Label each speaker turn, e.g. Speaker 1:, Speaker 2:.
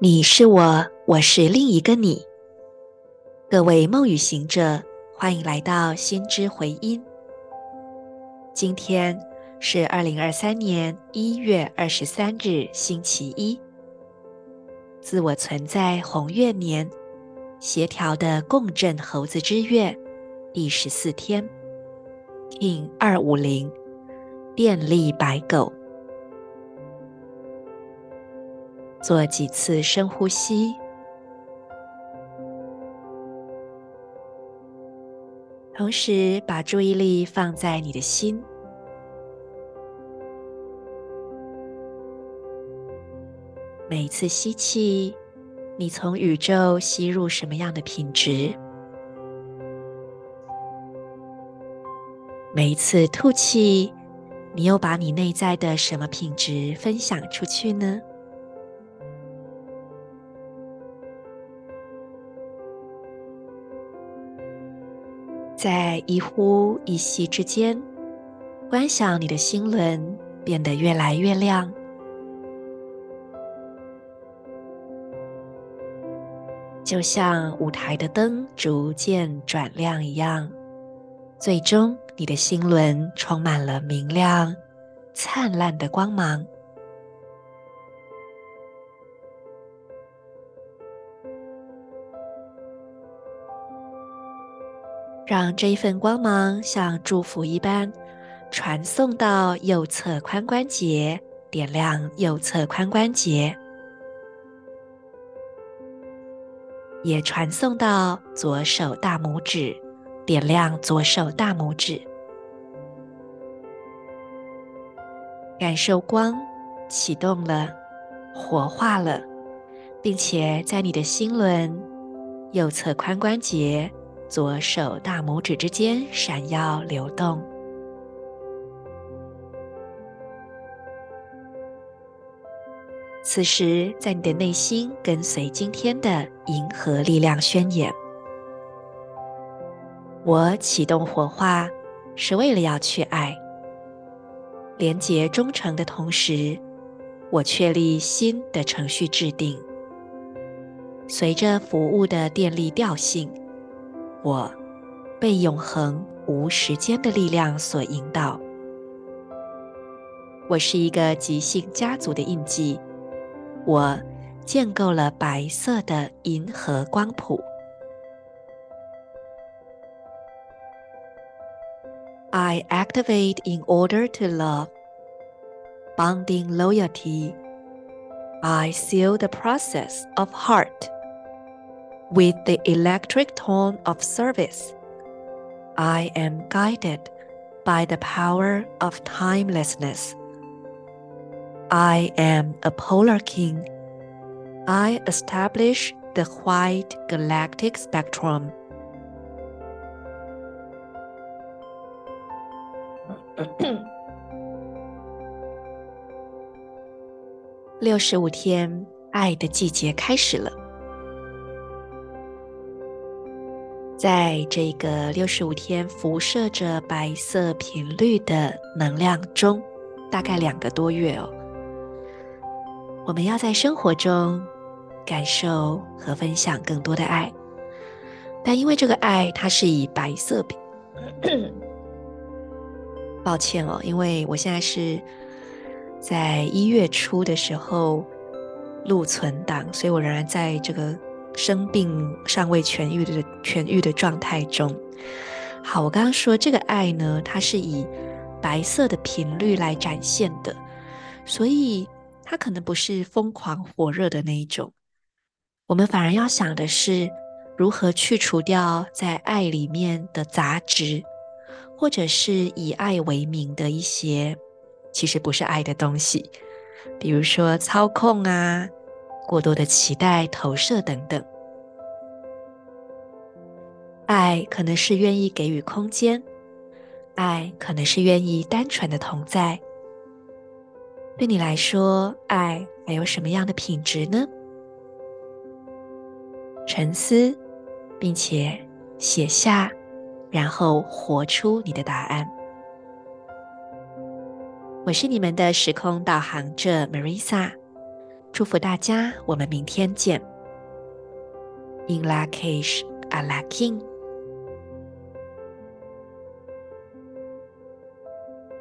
Speaker 1: 你是我，我是另一个你。各位梦与行者，欢迎来到心之回音。今天是二零二三年一月二十三日，星期一。自我存在红月年，协调的共振猴子之月，第十四天，Kin 二五零，电力白狗。做几次深呼吸，同时把注意力放在你的心。每一次吸气，你从宇宙吸入什么样的品质？每一次吐气，你又把你内在的什么品质分享出去呢？在一呼一吸之间，观想你的心轮变得越来越亮，就像舞台的灯逐渐转亮一样。最终，你的心轮充满了明亮、灿烂的光芒。让这一份光芒像祝福一般传送到右侧髋关节，点亮右侧髋关节，也传送到左手大拇指，点亮左手大拇指。感受光启动了，活化了，并且在你的心轮右侧髋关节。左手大拇指之间闪耀流动。此时，在你的内心跟随今天的银河力量宣言：我启动火化，是为了要去爱，连接忠诚的同时，我确立新的程序制定，随着服务的电力调性。我被永恒无时间的力量所引导。我是一个极性家族的印记。我建构了白色的银河光谱。I activate in order to love, bonding loyalty. I seal the process of heart. With the electric tone of service, I am guided by the power of timelessness. I am a polar king. I establish the white galactic spectrum. 六十五天，爱的季节开始了。 在这个六十五天辐射着白色频率的能量中，大概两个多月哦，我们要在生活中感受和分享更多的爱。但因为这个爱它是以白色频，抱歉哦，因为我现在是在一月初的时候录存档，所以我仍然在这个。生病尚未痊愈的痊愈的状态中，好，我刚刚说这个爱呢，它是以白色的频率来展现的，所以它可能不是疯狂火热的那一种。我们反而要想的是，如何去除掉在爱里面的杂质，或者是以爱为名的一些其实不是爱的东西，比如说操控啊。过多的期待、投射等等，爱可能是愿意给予空间，爱可能是愿意单纯的同在。对你来说，爱还有什么样的品质呢？沉思，并且写下，然后活出你的答案。我是你们的时空导航者 Marisa。祝福大家，我们明天见。In lak'ech ala k'in。